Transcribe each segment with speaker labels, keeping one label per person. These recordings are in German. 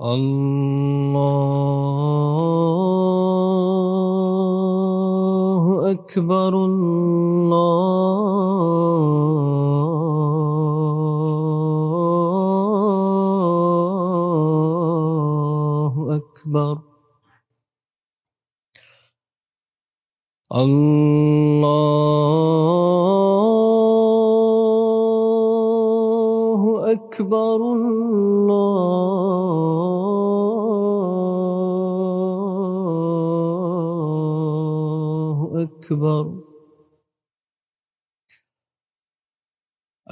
Speaker 1: الله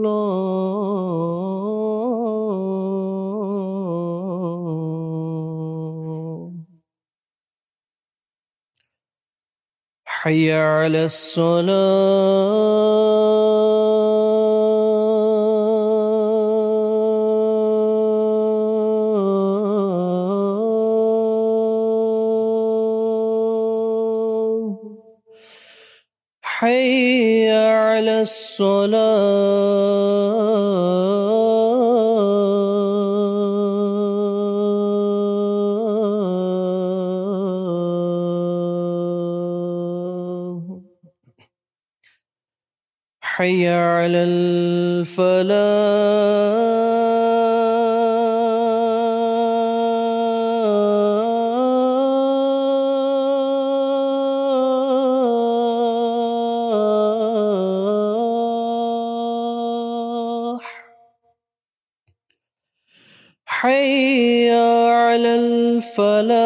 Speaker 1: الله. حي على الصلاة. حي الصلاة. حي على الفلاح. حي على الفلاح.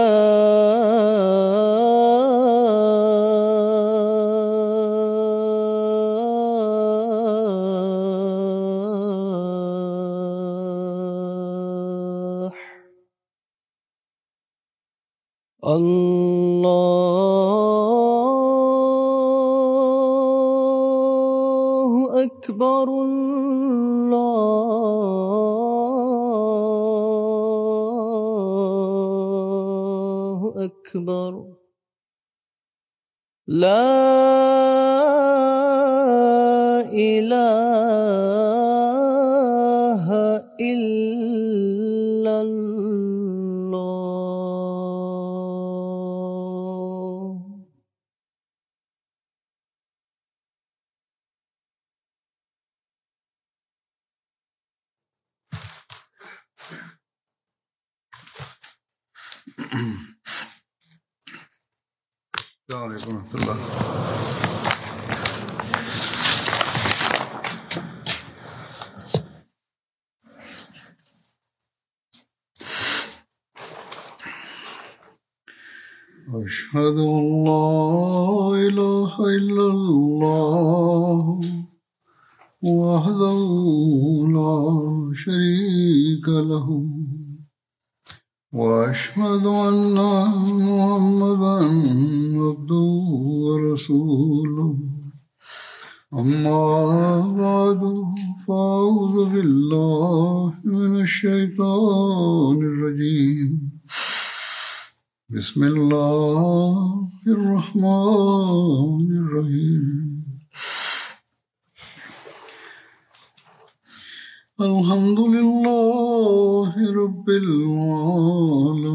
Speaker 2: عبده ورسوله. أما بعد فأعوذ بالله من الشيطان الرجيم. بسم الله الرحمن الرحيم. الحمد لله رب العالمين.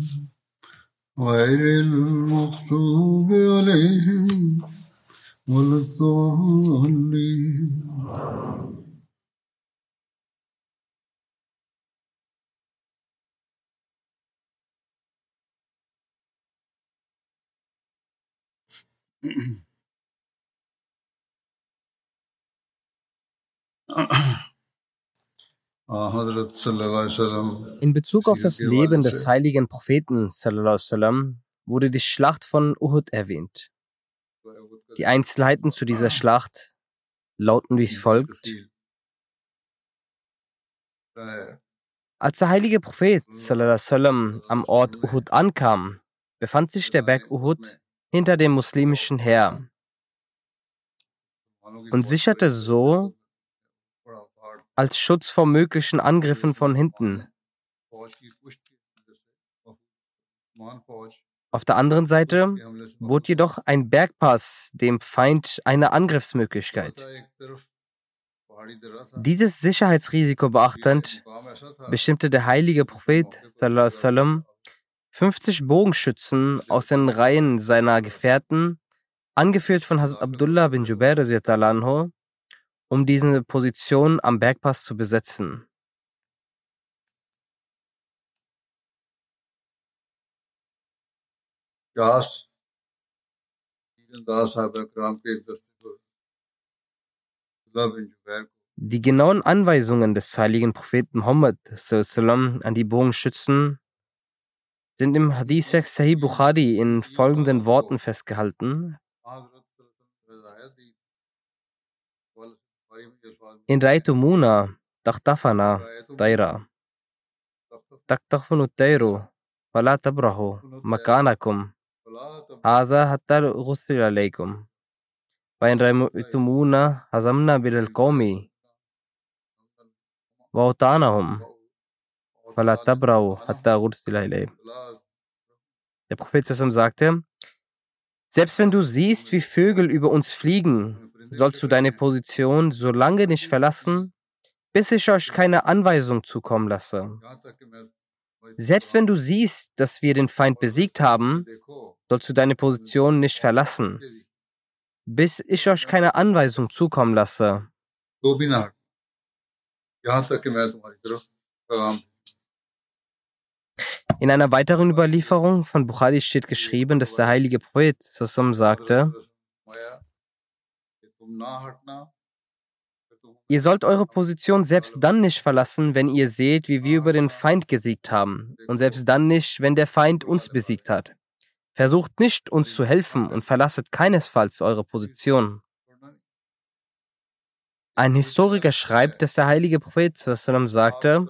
Speaker 2: غير المغضوب عليهم ولا الضالين.
Speaker 3: In Bezug auf das Leben des heiligen Propheten wurde die Schlacht von Uhud erwähnt. Die Einzelheiten zu dieser Schlacht lauten wie folgt. Als der heilige Prophet am Ort Uhud ankam, befand sich der Berg Uhud hinter dem muslimischen Heer und sicherte so als Schutz vor möglichen Angriffen von hinten. Auf der anderen Seite bot jedoch ein Bergpass dem Feind eine Angriffsmöglichkeit. Dieses Sicherheitsrisiko beachtend, bestimmte der heilige Prophet sallallahu alaihi wasallam, 50 Bogenschützen aus den Reihen seiner Gefährten, angeführt von Hazrat Abdullah bin Jubair, um diese Position am Bergpass zu besetzen.
Speaker 2: Gas,
Speaker 3: die genauen Anweisungen des heiligen Propheten Muhammad an die Bogenschützen sind im Hadith Sahih Bukhari in folgenden Worten festgehalten. Inraitumuna tahtafana taira. تقتخفن الطير فلا تبرحوا مكانكم هذا حتى غسل عليكم وإن رميتمونا هزمنا بالقوم وأوطانهم فلا تبرحوا حتى غسل عليهم Der Prophet sagte, selbst wenn du siehst, wie Vögel über uns fliegen, sollst du deine Position so lange nicht verlassen, bis ich euch keine Anweisung zukommen lasse. Selbst wenn du siehst, dass wir den Feind besiegt haben, sollst du deine Position nicht verlassen, bis ich euch keine Anweisung zukommen lasse. In einer weiteren Überlieferung von Bukhari steht geschrieben, dass der heilige Prophet Sassum sagte, Ihr sollt eure Position selbst dann nicht verlassen, wenn ihr seht, wie wir über den Feind gesiegt haben, und selbst dann nicht, wenn der Feind uns besiegt hat. Versucht nicht, uns zu helfen und verlasset keinesfalls eure Position. Ein Historiker schreibt, dass der heilige Prophet sagte,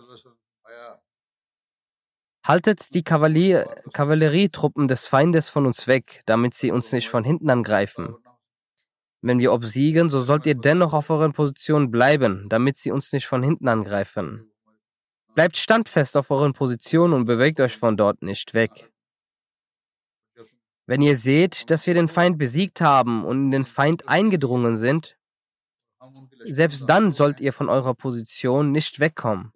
Speaker 3: Haltet die Kavallerietruppen des Feindes von uns weg, damit sie uns nicht von hinten angreifen. Wenn wir obsiegen, so sollt ihr dennoch auf euren Positionen bleiben, damit sie uns nicht von hinten angreifen. Bleibt standfest auf euren Positionen und bewegt euch von dort nicht weg. Wenn ihr seht, dass wir den Feind besiegt haben und in den Feind eingedrungen sind, selbst dann sollt ihr von eurer Position nicht wegkommen.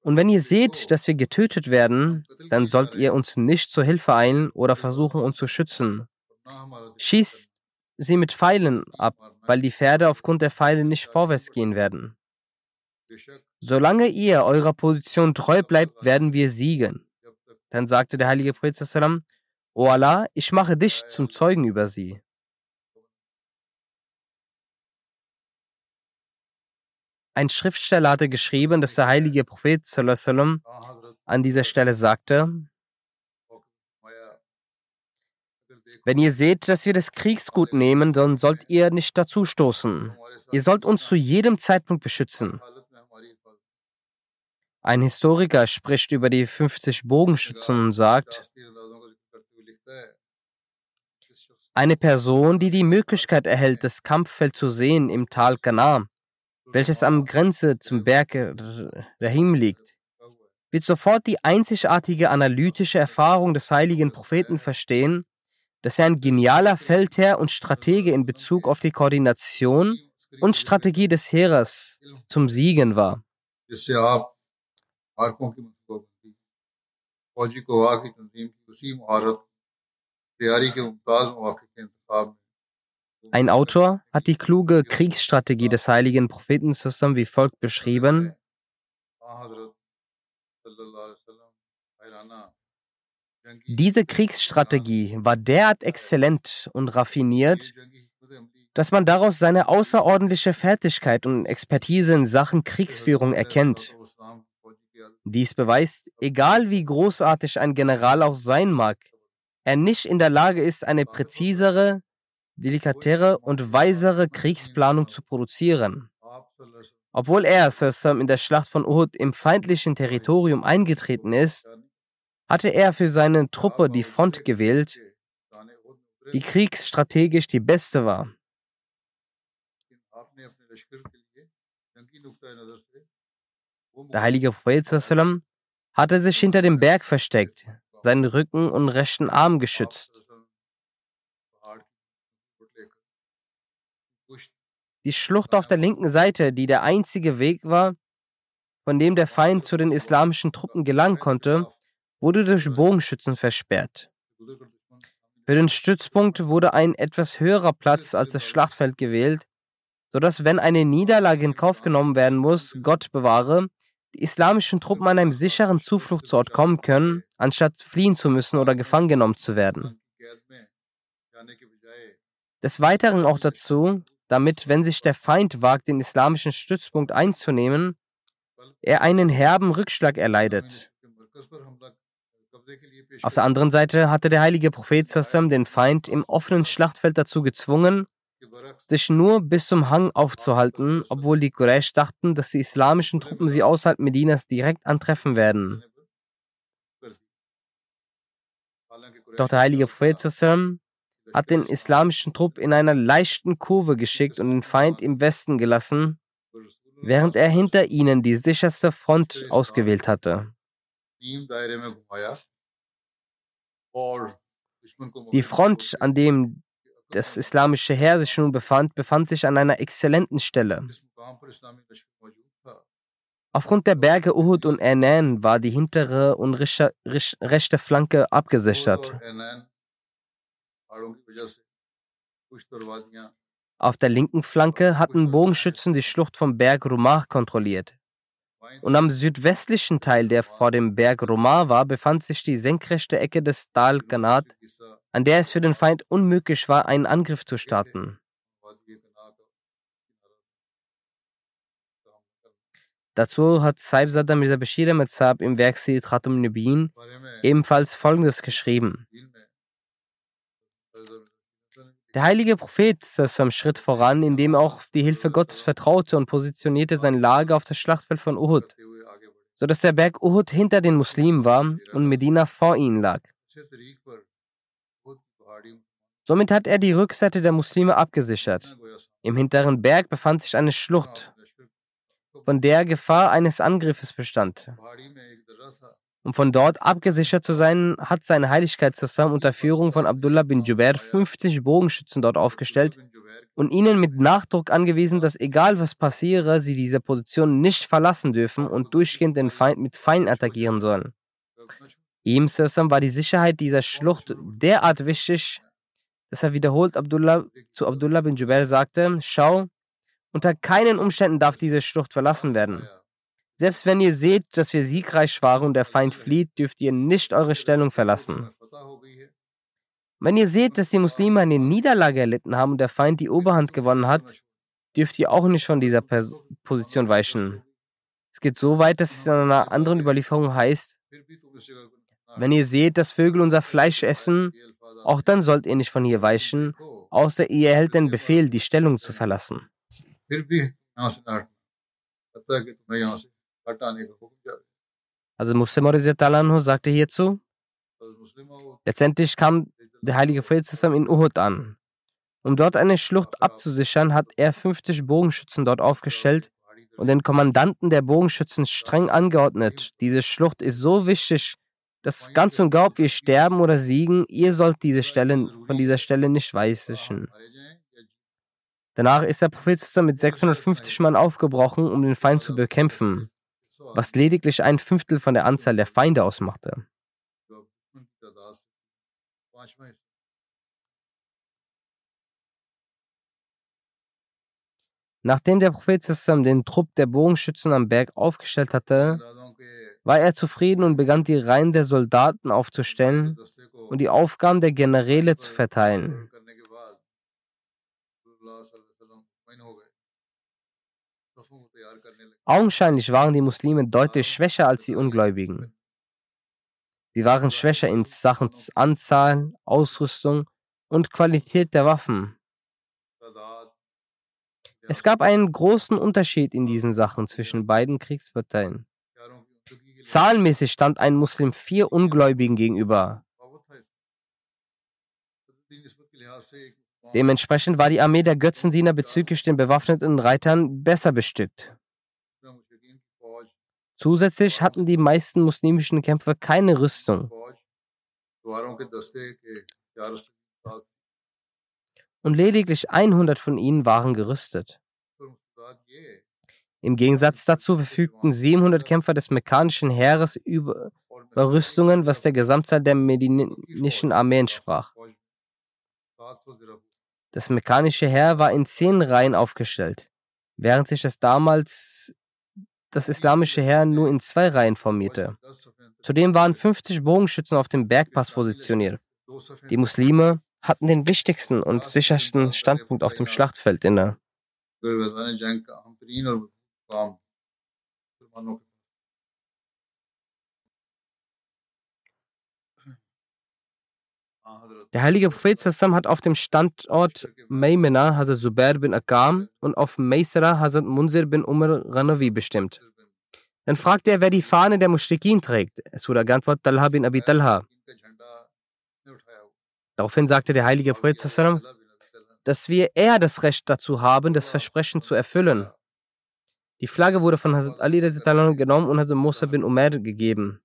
Speaker 3: Und wenn ihr seht, dass wir getötet werden, dann sollt ihr uns nicht zur Hilfe eilen oder versuchen, uns zu schützen. Schießt sie mit Pfeilen ab, weil die Pferde aufgrund der Pfeile nicht vorwärts gehen werden. Solange ihr eurer Position treu bleibt, werden wir siegen. Dann sagte der heilige Prophet, O Allah, ich mache dich zum Zeugen über sie. Ein Schriftsteller hatte geschrieben, dass der heilige Prophet an dieser Stelle sagte, wenn ihr seht, dass wir das Kriegsgut nehmen, dann sollt ihr nicht dazu stoßen. Ihr sollt uns zu jedem Zeitpunkt beschützen. Ein Historiker spricht über die 50 Bogenschützen und sagt, eine Person, die die Möglichkeit erhält, das Kampffeld zu sehen im Tal Kana, welches am Grenze zum Berg Rahim liegt, wird sofort die einzigartige analytische Erfahrung des heiligen Propheten verstehen, dass er ein genialer Feldherr und Stratege in Bezug auf die Koordination und Strategie des Heeres zum Siegen war. Ein Autor hat die kluge Kriegsstrategie des heiligen Propheten zusammen wie folgt beschrieben. Diese Kriegsstrategie war derart exzellent und raffiniert, dass man daraus seine außerordentliche Fertigkeit und Expertise in Sachen Kriegsführung erkennt. Dies beweist, egal wie großartig ein General auch sein mag, er nicht in der Lage ist, eine präzisere, delikatere und weisere Kriegsplanung zu produzieren. Obwohl er, Sassam, in der Schlacht von Uhud im feindlichen Territorium eingetreten ist, hatte er für seine Truppe die Front gewählt, die kriegsstrategisch die beste war. Der heilige Prophet hatte sich hinter dem Berg versteckt, seinen Rücken und rechten Arm geschützt. Die Schlucht auf der linken Seite, die der einzige Weg war, von dem der Feind zu den islamischen Truppen gelangen konnte, wurde durch Bogenschützen versperrt. Für den Stützpunkt wurde ein etwas höherer Platz als das Schlachtfeld gewählt, sodass, wenn eine Niederlage in Kauf genommen werden muss, Gott bewahre, die islamischen Truppen an einem sicheren Zufluchtsort kommen können, anstatt fliehen zu müssen oder gefangen genommen zu werden. Des Weiteren auch dazu, damit, wenn sich der Feind wagt, den islamischen Stützpunkt einzunehmen, er einen herben Rückschlag erleidet. Auf der anderen Seite hatte der heilige Prophet Sassam den Feind im offenen Schlachtfeld dazu gezwungen, sich nur bis zum Hang aufzuhalten, obwohl die Quraysh dachten, dass die islamischen Truppen sie außerhalb Medinas direkt antreffen werden. Doch der heilige Prophet Sassam hat den islamischen Trupp in einer leichten Kurve geschickt und den Feind im Westen gelassen, während er hinter ihnen die sicherste Front ausgewählt hatte. Die Front, an dem das islamische Heer sich nun befand, befand sich an einer exzellenten Stelle. Aufgrund der Berge Uhud und Enan war die hintere und rechte Flanke abgesichert. Auf der linken Flanke hatten Bogenschützen die Schlucht vom Berg Rumah kontrolliert. Und am südwestlichen Teil, der vor dem Berg Rumah war, befand sich die senkrechte Ecke des Dal Ganat, an der es für den Feind unmöglich war, einen Angriff zu starten. Dazu hat Saib Saddam Mirza Bashir Ahmed Saab im Werk Sitratum Nubin ebenfalls Folgendes geschrieben. Der heilige Prophet ist am Schritt voran, indem er auch die Hilfe Gottes vertraute und positionierte sein Lager auf das Schlachtfeld von Uhud, sodass der Berg Uhud hinter den Muslimen war und Medina vor ihnen lag. Somit hat er die Rückseite der Muslime abgesichert. Im hinteren Berg befand sich eine Schlucht, von der Gefahr eines Angriffes bestand. Um von dort abgesichert zu sein, hat seine Heiligkeit zusammen unter Führung von Abdullah bin Jubair 50 Bogenschützen dort aufgestellt und ihnen mit Nachdruck angewiesen, dass egal was passiere, sie diese Position nicht verlassen dürfen und durchgehend den Feind mit Feinden attackieren sollen. Ihm Sussam war die Sicherheit dieser Schlucht derart wichtig, dass er wiederholt Abdullah, zu Abdullah bin Jubair sagte, schau, unter keinen Umständen darf diese Schlucht verlassen werden. Selbst wenn ihr seht, dass wir siegreich waren und der Feind flieht, dürft ihr nicht eure Stellung verlassen. Wenn ihr seht, dass die Muslime eine Niederlage erlitten haben und der Feind die Oberhand gewonnen hat, dürft ihr auch nicht von dieser Pers Position weichen. Es geht so weit, dass es in einer anderen Überlieferung heißt, wenn ihr seht, dass Vögel unser Fleisch essen, auch dann sollt ihr nicht von hier weichen, außer ihr erhält den Befehl, die Stellung zu verlassen. Also Muslim sagte hierzu, letztendlich kam der heilige Fried zusammen in Uhud an. Um dort eine Schlucht abzusichern, hat er 50 Bogenschützen dort aufgestellt und den Kommandanten der Bogenschützen streng angeordnet. Diese Schlucht ist so wichtig, dass ganz und gar, ob wir sterben oder siegen, ihr sollt diese Stelle, von dieser Stelle nicht weichen. Danach ist der Prophet mit 650 Mann aufgebrochen, um den Feind zu bekämpfen was lediglich ein Fünftel von der Anzahl der Feinde ausmachte. Nachdem der Prophet den Trupp der Bogenschützen am Berg aufgestellt hatte, war er zufrieden und begann die Reihen der Soldaten aufzustellen und die Aufgaben der Generäle zu verteilen. Augenscheinlich waren die Muslime deutlich schwächer als die Ungläubigen. Sie waren schwächer in Sachen Anzahl, Ausrüstung und Qualität der Waffen. Es gab einen großen Unterschied in diesen Sachen zwischen beiden Kriegsparteien. Zahlenmäßig stand ein Muslim vier Ungläubigen gegenüber. Dementsprechend war die Armee der Götzendiener bezüglich den bewaffneten Reitern besser bestückt. Zusätzlich hatten die meisten muslimischen Kämpfer keine Rüstung. Und lediglich 100 von ihnen waren gerüstet. Im Gegensatz dazu verfügten 700 Kämpfer des mekkanischen Heeres über Rüstungen, was der Gesamtzahl der medinischen Armee entsprach. Das mekkanische Heer war in zehn Reihen aufgestellt, während sich das damals das islamische Heer nur in zwei Reihen formierte. Zudem waren 50 Bogenschützen auf dem Bergpass positioniert. Die Muslime hatten den wichtigsten und sichersten Standpunkt auf dem Schlachtfeld inne. Der heilige Prophet Sassam hat auf dem Standort Maymena Hazrat Zubair bin Akam und auf Maysara Hazrat Munzir bin Umar Ghanawi bestimmt. Dann fragte er, wer die Fahne der Mushrikin trägt. Es wurde geantwortet, Talha bin Abi Talha. Daraufhin sagte der heilige Prophet Sassam, dass wir eher das Recht dazu haben, das Versprechen zu erfüllen. Die Flagge wurde von Hazrat Ali genommen und Hazrat Musa bin Umar gegeben.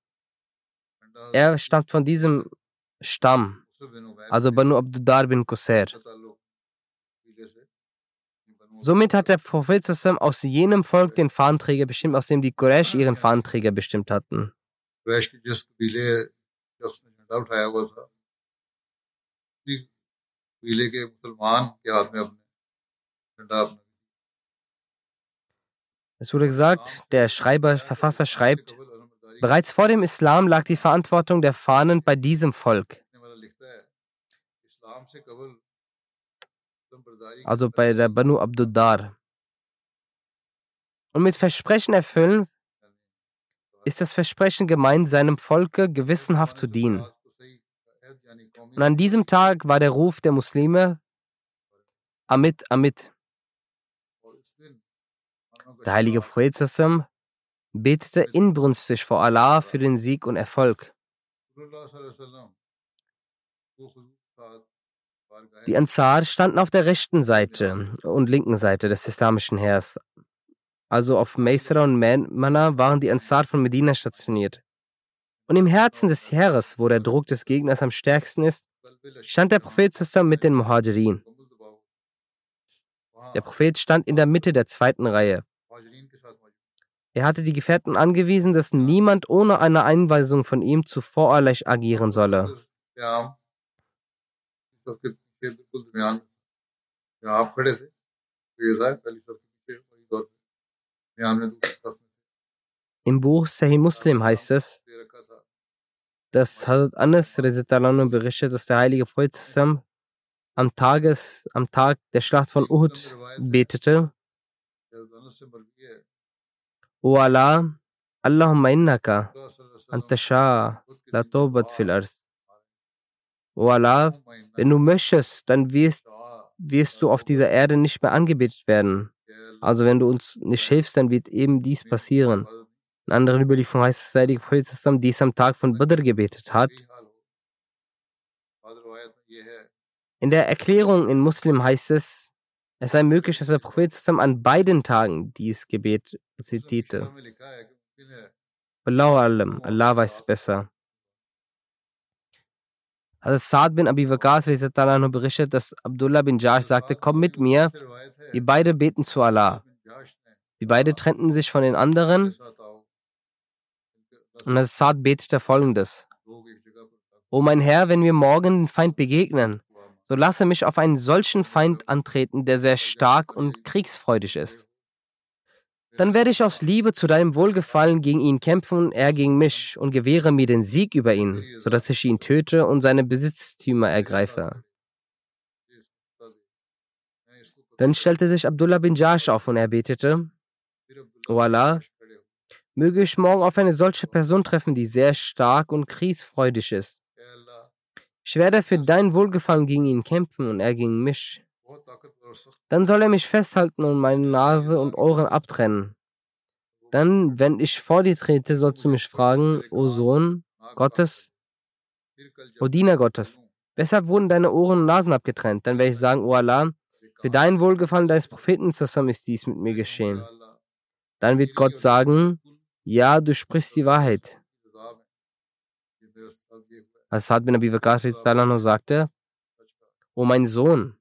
Speaker 3: Er stammt von diesem Stamm also Banu Abdudar bin Qusayr. Somit hat der Prophet aus jenem Volk den Fahnenträger bestimmt, aus dem die Quraysh ihren Fahnenträger bestimmt hatten. Es wurde gesagt, der Schreiber, Verfasser schreibt, bereits vor dem Islam lag die Verantwortung der Fahnen bei diesem Volk. Also bei der Banu Abduddar. Und mit Versprechen erfüllen ist das Versprechen gemeint, seinem Volke gewissenhaft zu dienen. Und an diesem Tag war der Ruf der Muslime Amit, Amit. Der heilige Prophet betete inbrünstig vor Allah für den Sieg und Erfolg. Die Ansar standen auf der rechten Seite und linken Seite des islamischen Heers. Also auf Maisra und Mana waren die Ansar von Medina stationiert. Und im Herzen des Heeres, wo der Druck des Gegners am stärksten ist, stand der Prophet zusammen mit den Muhajirin. Der Prophet stand in der Mitte der zweiten Reihe. Er hatte die Gefährten angewiesen, dass niemand ohne eine Einweisung von ihm zu voreilig agieren solle. Im Buch Sahih Muslim heißt es, dass Hazrat Anas berichtet, dass der heilige Prophet am, Tages, am Tag der Schlacht von Uhud betete. O Allah, Allahumma innaka antasha la tawbat fil ars. O Allah, wenn du möchtest, dann wirst, wirst du auf dieser Erde nicht mehr angebetet werden. Also wenn du uns nicht hilfst, dann wird eben dies passieren. In anderen Überlieferungen heißt es, sei die Prophet dies am Tag von Badr gebetet hat. In der Erklärung in Muslim heißt es, es sei möglich, dass der Prophet an beiden Tagen dieses Gebet zitierte. Allah weiß besser. Also Saad bin Abi Waqas berichtet, dass Abdullah bin Jash sagte, komm mit mir, wir beide beten zu Allah. Die beiden trennten sich von den anderen und Assad betete folgendes. O mein Herr, wenn wir morgen den Feind begegnen, so lasse mich auf einen solchen Feind antreten, der sehr stark und kriegsfreudig ist. Dann werde ich aus Liebe zu deinem Wohlgefallen gegen ihn kämpfen, er gegen mich, und gewähre mir den Sieg über ihn, sodass ich ihn töte und seine Besitztümer ergreife. Dann stellte sich Abdullah bin Jash auf und er betete, O Allah, Möge ich morgen auf eine solche Person treffen, die sehr stark und kriegsfreudig ist. Ich werde für dein Wohlgefallen gegen ihn kämpfen und er gegen mich. Dann soll er mich festhalten und meine Nase und Ohren abtrennen. Dann, wenn ich vor dir trete, sollst du mich fragen, O Sohn Gottes, O Diener Gottes, weshalb wurden deine Ohren und Nasen abgetrennt? Dann werde ich sagen, O Allah, für dein Wohlgefallen deines Propheten zusammen ist dies mit mir geschehen. Dann wird Gott sagen, ja, du sprichst die Wahrheit. Als Saad bin Abi Bakr sagte, O mein Sohn,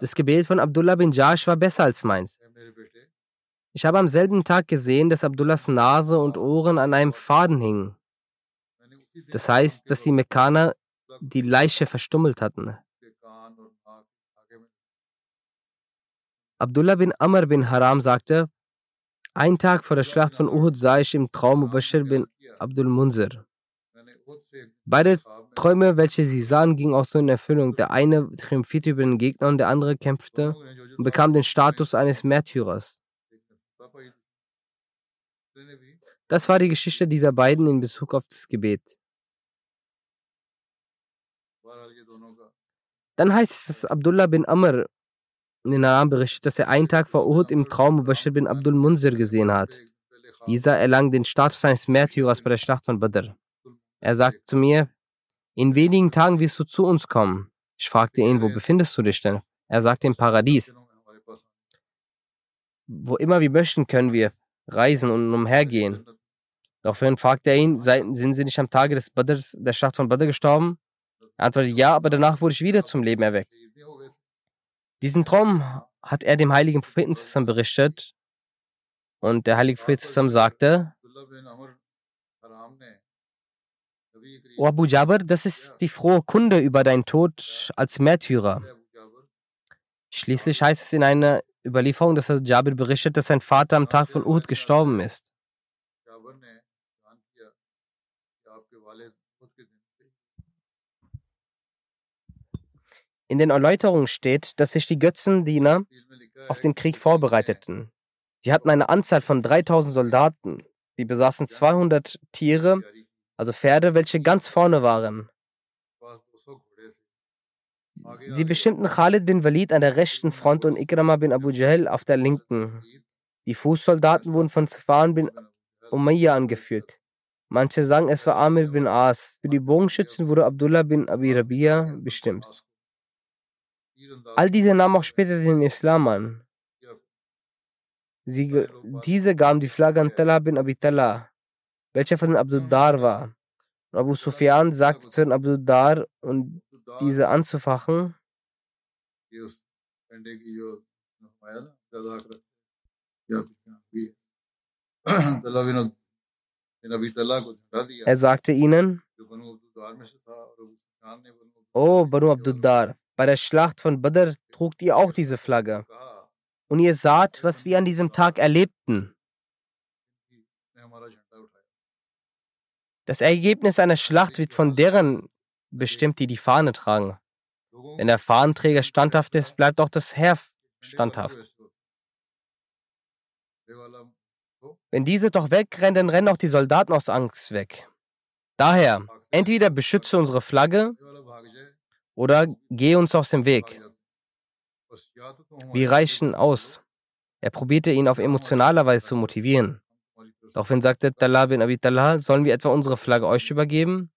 Speaker 3: das Gebet von Abdullah bin Jash war besser als meins. Ich habe am selben Tag gesehen, dass Abdullahs Nase und Ohren an einem Faden hingen. Das heißt, dass die Mekkaner die Leiche verstummelt hatten. Abdullah bin Amr bin Haram sagte, ein Tag vor der Schlacht von Uhud sah ich im Traum Mubashir bin Abdul Munzir. Beide Träume, welche sie sahen, gingen auch so in Erfüllung. Der eine triumphierte über den Gegner und der andere kämpfte und bekam den Status eines Märtyrers. Das war die Geschichte dieser beiden in Bezug auf das Gebet. Dann heißt es, dass Abdullah bin Amr in Namen berichtet, dass er einen Tag vor Uhud im Traum Mubashir bin Abdul Munzir gesehen hat. Dieser erlangt den Status eines Märtyrers bei der Schlacht von Badr. Er sagt zu mir, in wenigen Tagen wirst du zu uns kommen. Ich fragte ihn, wo befindest du dich denn? Er sagte im Paradies. Wo immer wir möchten, können wir reisen und umhergehen. Daraufhin fragte er ihn, sind sie nicht am Tage des Badrs, der Schlacht von Badr gestorben? Er antwortete, ja, aber danach wurde ich wieder zum Leben erweckt. Diesen Traum hat er dem heiligen Propheten zusammen berichtet. Und der heilige Prophet zusammen sagte, O Abu Jabir, das ist die frohe Kunde über deinen Tod als Märtyrer. Schließlich heißt es in einer Überlieferung, dass Jabir berichtet, dass sein Vater am Tag von Uhud gestorben ist. In den Erläuterungen steht, dass sich die Götzendiener auf den Krieg vorbereiteten. Sie hatten eine Anzahl von 3000 Soldaten. Sie besaßen 200 Tiere, also Pferde, welche ganz vorne waren. Sie bestimmten Khalid bin Walid an der rechten Front und Ikrama bin Abu Jahl auf der linken. Die Fußsoldaten wurden von Safan bin Umayyah angeführt. Manche sagen, es war Amir bin As. Für die Bogenschützen wurde Abdullah bin Abi Rabia bestimmt. All diese nahmen auch später den Islam an. Sie, diese gaben die Flagge an Talha bin Abi Talha, welcher von Abdul Dar war. Und Abu Sufyan sagte zu Abdul Dar, und diese anzufachen, er sagte ihnen, O oh, Banu Abduddar, bei der Schlacht von Badr trugt ihr auch diese Flagge. Und ihr saht, was wir an diesem Tag erlebten. Das Ergebnis einer Schlacht wird von deren bestimmt, die die Fahne tragen. Wenn der Fahnenträger standhaft ist, bleibt auch das Heer standhaft. Wenn diese doch wegrennen, dann rennen auch die Soldaten aus Angst weg. Daher, entweder beschütze unsere Flagge oder geh uns aus dem Weg. Wir reichen aus. Er probierte ihn auf emotionaler Weise zu motivieren. Daraufhin sagte Talha bin Abi Talha, sollen wir etwa unsere Flagge euch übergeben?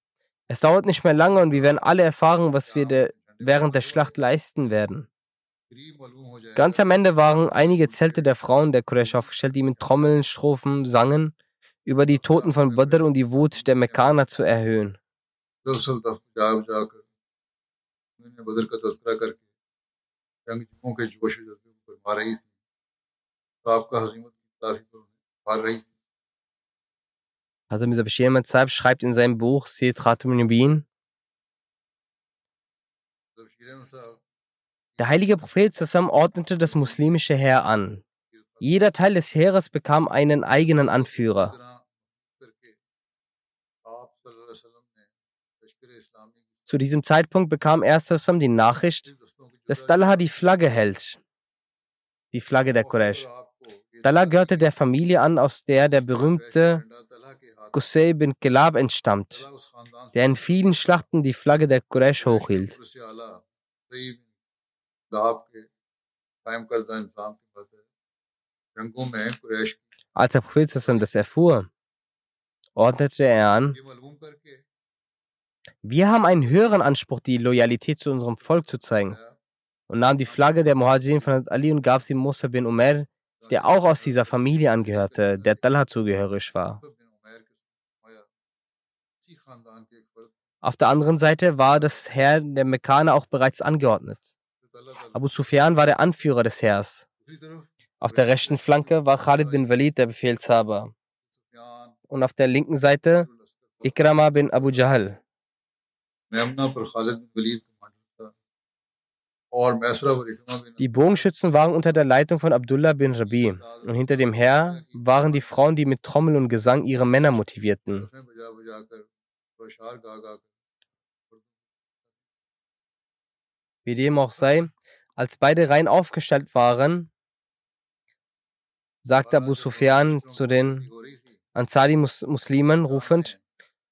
Speaker 3: Es dauert nicht mehr lange und wir werden alle erfahren, was wir der, während der Schlacht leisten werden. Ganz am Ende waren einige Zelte der Frauen der Quraysh aufgestellt, die mit Trommeln, Strophen sangen, über die Toten von Badr und die Wut der Mekkaner zu erhöhen. Also Mirza Bashir Matzab schreibt in seinem Buch Sir
Speaker 2: Nubin,
Speaker 3: der heilige Prophet zusammen ordnete das muslimische Heer an. Jeder Teil des Heeres bekam einen eigenen Anführer. Zu diesem Zeitpunkt bekam er Sassam die Nachricht, dass Dalha die Flagge hält, die Flagge der Quraysh. Dalha gehörte der Familie an, aus der der berühmte Qusay bin Kilab entstammt, der in vielen Schlachten die Flagge der Quraysh hochhielt. Als der Prophet das erfuhr, ordnete er an, wir haben einen höheren Anspruch, die Loyalität zu unserem Volk zu zeigen, und nahm die Flagge der Muhajirin von Ali und gab sie Musa bin Umar, der auch aus dieser Familie angehörte, der Talha zugehörig war. Auf der anderen Seite war das Heer der Mekkaner auch bereits angeordnet. Abu Sufyan war der Anführer des Heers. Auf der rechten Flanke war Khalid bin Walid der Befehlshaber. Und auf der linken Seite Ikrama bin Abu Jahl. Die Bogenschützen waren unter der Leitung von Abdullah bin Rabi und hinter dem Heer waren die Frauen, die mit Trommel und Gesang ihre Männer motivierten. Wie dem auch sei, als beide rein aufgestellt waren, sagte Abu Sufyan zu den Ansari-Muslimen rufend,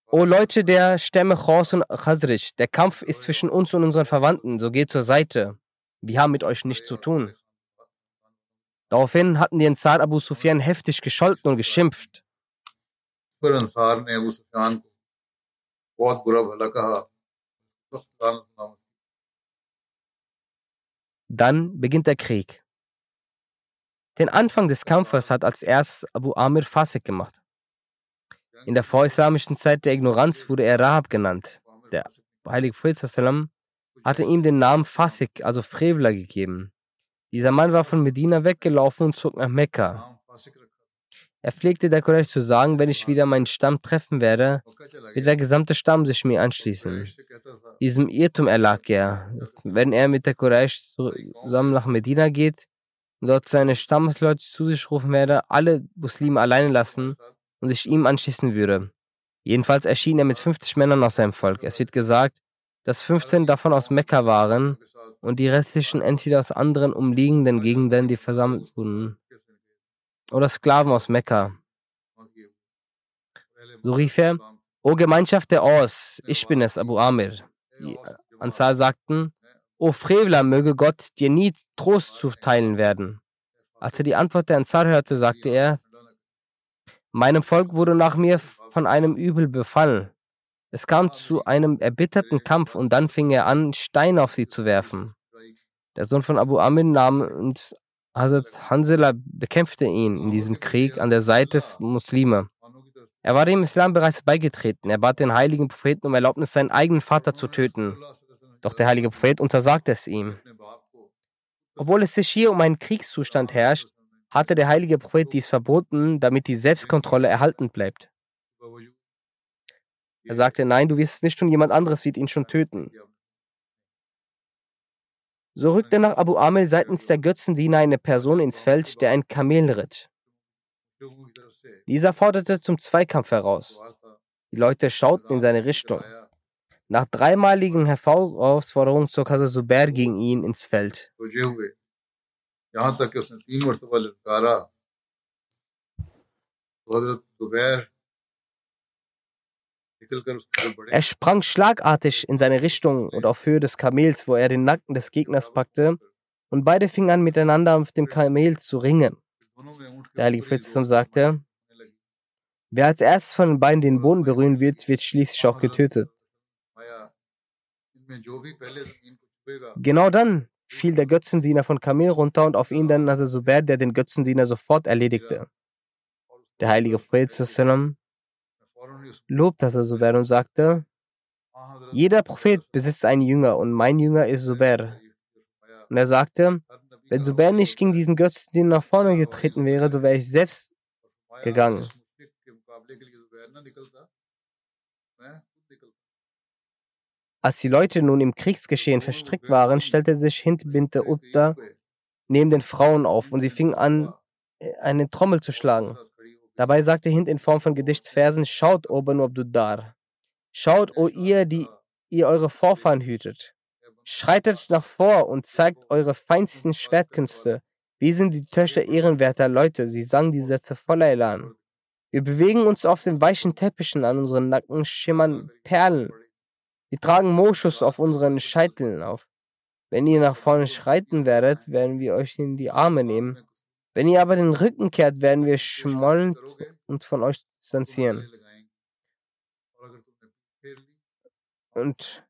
Speaker 3: O Leute der Stämme Chors und Chazrich, der Kampf ist zwischen uns und unseren Verwandten, so geht zur Seite. Wir haben mit euch nichts zu tun. Daraufhin hatten die Ansar Abu Sufyan heftig gescholten und geschimpft.
Speaker 2: बहुत बुरा भला कहा सख्त लानत नामत
Speaker 3: Dann beginnt der Krieg. Den Anfang des Kampfes hat als erstes Abu Amir Fasik gemacht. In der vorislamischen Zeit der Ignoranz wurde er Rahab genannt. Der heilige Prophet sallam hatte ihm den Namen Fasik, also Frevler, gegeben. Dieser Mann war von Medina weggelaufen und zog nach Mekka. Er pflegte der Quraysh zu sagen, wenn ich wieder meinen Stamm treffen werde, wird der gesamte Stamm sich mir anschließen. Diesem Irrtum erlag er. Dass, Wenn er mit der Quraysh zusammen nach Medina geht und dort seine Stammesleute zu sich rufen werde, alle Muslime alleine lassen und sich ihm anschließen würde. Jedenfalls erschien er mit 50 Männern aus seinem Volk. Es wird gesagt, dass 15 davon aus Mekka waren und die restlichen entweder aus anderen umliegenden Gegenden, die versammelt wurden oder Sklaven aus Mekka. So rief er, O Gemeinschaft der Aus, ich bin es, Abu Amir. Die Ansar sagten, O Frevler, möge Gott dir nie Trost zuteilen werden. Als er die Antwort der Ansar hörte, sagte er, meinem Volk wurde nach mir von einem Übel befallen. Es kam zu einem erbitterten Kampf und dann fing er an, Steine auf sie zu werfen. Der Sohn von Abu Amir namens Hazrat Hansela bekämpfte ihn in diesem Krieg an der Seite des Muslime. Er war dem Islam bereits beigetreten. Er bat den heiligen Propheten um Erlaubnis, seinen eigenen Vater zu töten. Doch der heilige Prophet untersagte es ihm. Obwohl es sich hier um einen Kriegszustand herrscht, hatte der heilige Prophet dies verboten, damit die Selbstkontrolle erhalten bleibt. Er sagte, nein, du wirst es nicht tun, jemand anderes wird ihn schon töten. So rückte nach Abu Amel seitens der Götzendiener eine Person ins Feld, der ein Kamel ritt. Dieser forderte zum Zweikampf heraus. Die Leute schauten in seine Richtung. Nach dreimaligen Herausforderungen zog Hazrat Zubair gegen ihn ins Feld.
Speaker 2: Hazrat Zubair
Speaker 3: er sprang schlagartig in seine Richtung und auf Höhe des Kamels, wo er den Nacken des Gegners packte, und beide fingen an, miteinander auf dem Kamel zu ringen. Der Heilige Prophet sagte, wer als erstes von den beiden den Boden berühren wird, wird schließlich auch getötet. Genau dann fiel der Götzendiener von Kamel runter und auf ihn dann also Nasr Zubair, der den Götzendiener sofort erledigte. Der heilige Prophet
Speaker 2: lobt,
Speaker 3: dass er Zubair und sagte, jeder Prophet besitzt einen Jünger und mein Jünger ist Zubair. Und er sagte, wenn Zubair nicht gegen diesen Götzen nach vorne getreten wäre, so wäre ich selbst gegangen. Als die Leute nun im Kriegsgeschehen verstrickt waren, stellte sich Hintbinte Binte neben den Frauen auf und sie fingen an, äh, eine Trommel zu schlagen. Dabei sagte Hind in Form von Gedichtsversen, schaut, O Banu Abduddar, schaut, o ihr, die ihr eure Vorfahren hütet. Schreitet nach vor und zeigt eure feinsten Schwertkünste. Wir sind die Töchter ehrenwerter Leute. Sie sang die Sätze voller Elan. Wir bewegen uns auf den weichen Teppichen, an unseren Nacken schimmern Perlen. Wir tragen Moschus auf unseren Scheiteln auf. Wenn ihr nach vorne schreiten werdet, werden wir euch in die Arme nehmen. Wenn ihr aber den Rücken kehrt, werden wir schmollend uns von euch distanzieren. Und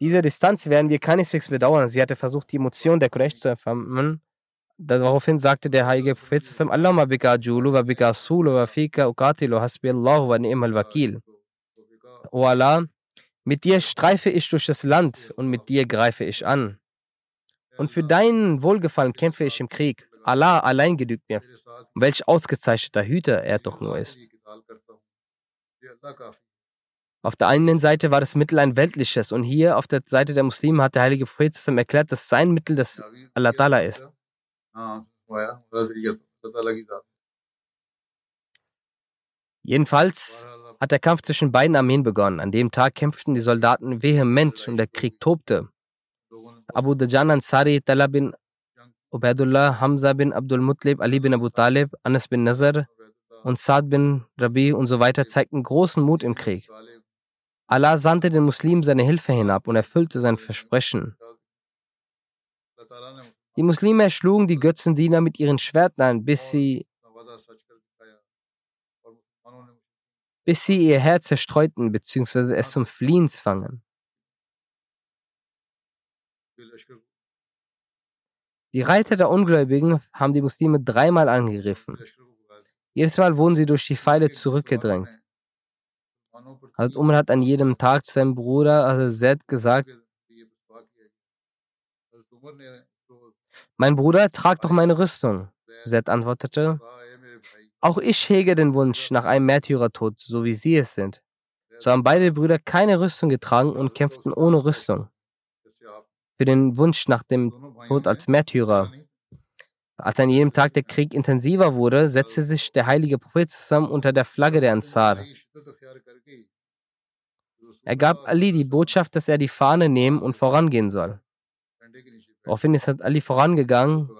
Speaker 3: diese Distanz werden wir keineswegs bedauern. Sie hatte versucht, die Emotion der Quraysh zu erfammen. Daraufhin sagte der heilige Prophet zusammen, Allahumma bika julu wa bika sulu wa fika uqatilu hasbi Allah wa ni'mal wakil. O Allah, mit dir streife ich durch das Land und mit dir greife ich an. Und für deinen Wohlgefallen kämpfe ich im Krieg. Allah allein genügt mir. Welch ausgezeichneter Hüter er doch nur ist. Auf der einen Seite war das Mittel ein weltliches und hier auf der Seite der Muslime hat der heilige Prophet erklärt, dass sein Mittel das Allah Ta'ala ist. Jedenfalls hat der Kampf zwischen beiden Armeen begonnen. An dem Tag kämpften die Soldaten vehement und der Krieg tobte. Abu Dajan Ansari, Talha bin Ubaidullah, Hamza bin Abdul Mutlib, Ali bin Abu Talib, Anas bin Nazar und Saad bin Rabi und so weiter zeigten großen Mut im Krieg. Allah sandte den Muslimen seine Hilfe hinab und erfüllte sein Versprechen. Die Muslime erschlugen die Götzendiener mit ihren Schwertern, bis sie, bis sie ihr Herz zerstreuten bzw. es zum Fliehen zwangen. Die Reiter der Ungläubigen haben die Muslime dreimal angegriffen. Jedes Mal wurden sie durch die Pfeile zurückgedrängt. Hazrat Umar hat an jedem Tag zu seinem Bruder also Zed gesagt, mein Bruder, trag doch meine Rüstung. Zed antwortete, auch ich hege den Wunsch nach einem Märtyrertod, so wie Sie es sind. So haben beide Brüder keine Rüstung getragen und kämpften ohne Rüstung. Für den Wunsch nach dem Tod als Märtyrer. Als an jedem Tag der Krieg intensiver wurde, setzte sich der heilige Prophet zusammen unter der Flagge der Ansar. Er gab Ali die Botschaft, dass er die Fahne nehmen und vorangehen soll. Daraufhin ist Ali vorangegangen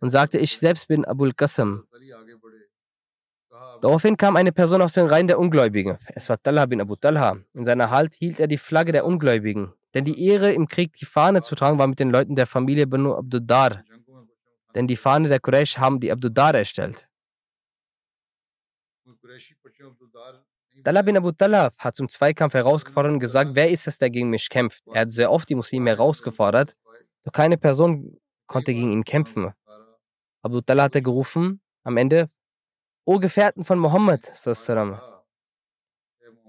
Speaker 3: und sagte, ich selbst bin Abul Qasim. Daraufhin kam eine Person aus den Reihen der Ungläubigen. Es war Talha bin Abu Talha. In seiner Hand hielt er die Flagge der Ungläubigen. Denn die Ehre, im Krieg die Fahne zu tragen, war mit den Leuten der Familie Banu Abduddar. Denn die Fahne der Quraysh haben die Abduddar erstellt. Talha bin Abu Talha hat zum Zweikampf herausgefordert und gesagt, wer ist es, der gegen mich kämpft? Er hat sehr oft die Muslime herausgefordert, doch keine Person konnte gegen ihn kämpfen. Abu Talha hatte gerufen, am Ende, O Gefährten von Mohammed,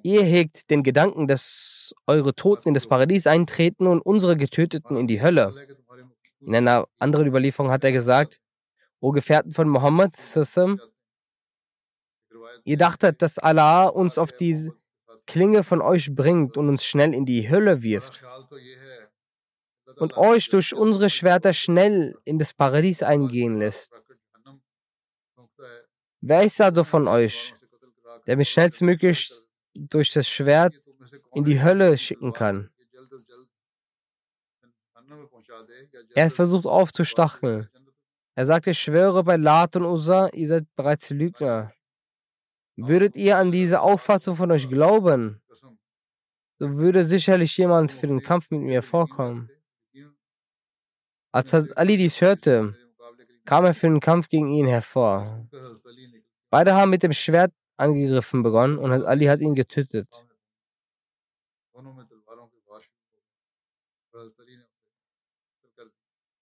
Speaker 3: ihr hegt den Gedanken, dass eure Toten in das Paradies eintreten und unsere Getöteten in die Hölle. In einer anderen Überlieferung hat er gesagt, O Gefährten von Mohammed, ihr dachtet, dass Allah uns auf die Klinge von euch bringt und uns schnell in die Hölle wirft und euch durch unsere Schwerter schnell in das Paradies eingehen lässt. Wer ist also von euch, der mich schnellstmöglich durch das Schwert in die Hölle schicken kann? Er versucht aufzustacheln. Er sagt, ich schwöre bei Lat und Usa, ihr seid bereits Lügner. Würdet ihr an diese Auffassung von euch glauben, so würde sicherlich jemand für den Kampf mit mir vorkommen. Als Ali dies hörte, kam er für den Kampf gegen ihn hervor. Beide haben mit dem Schwert angegriffen begonnen und Ali hat ihn getötet.